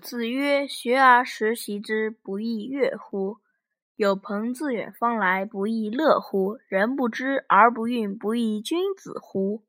子曰学而时习之不亦说乎？有朋自远方来不亦乐乎？人不知而不愠不亦君子乎？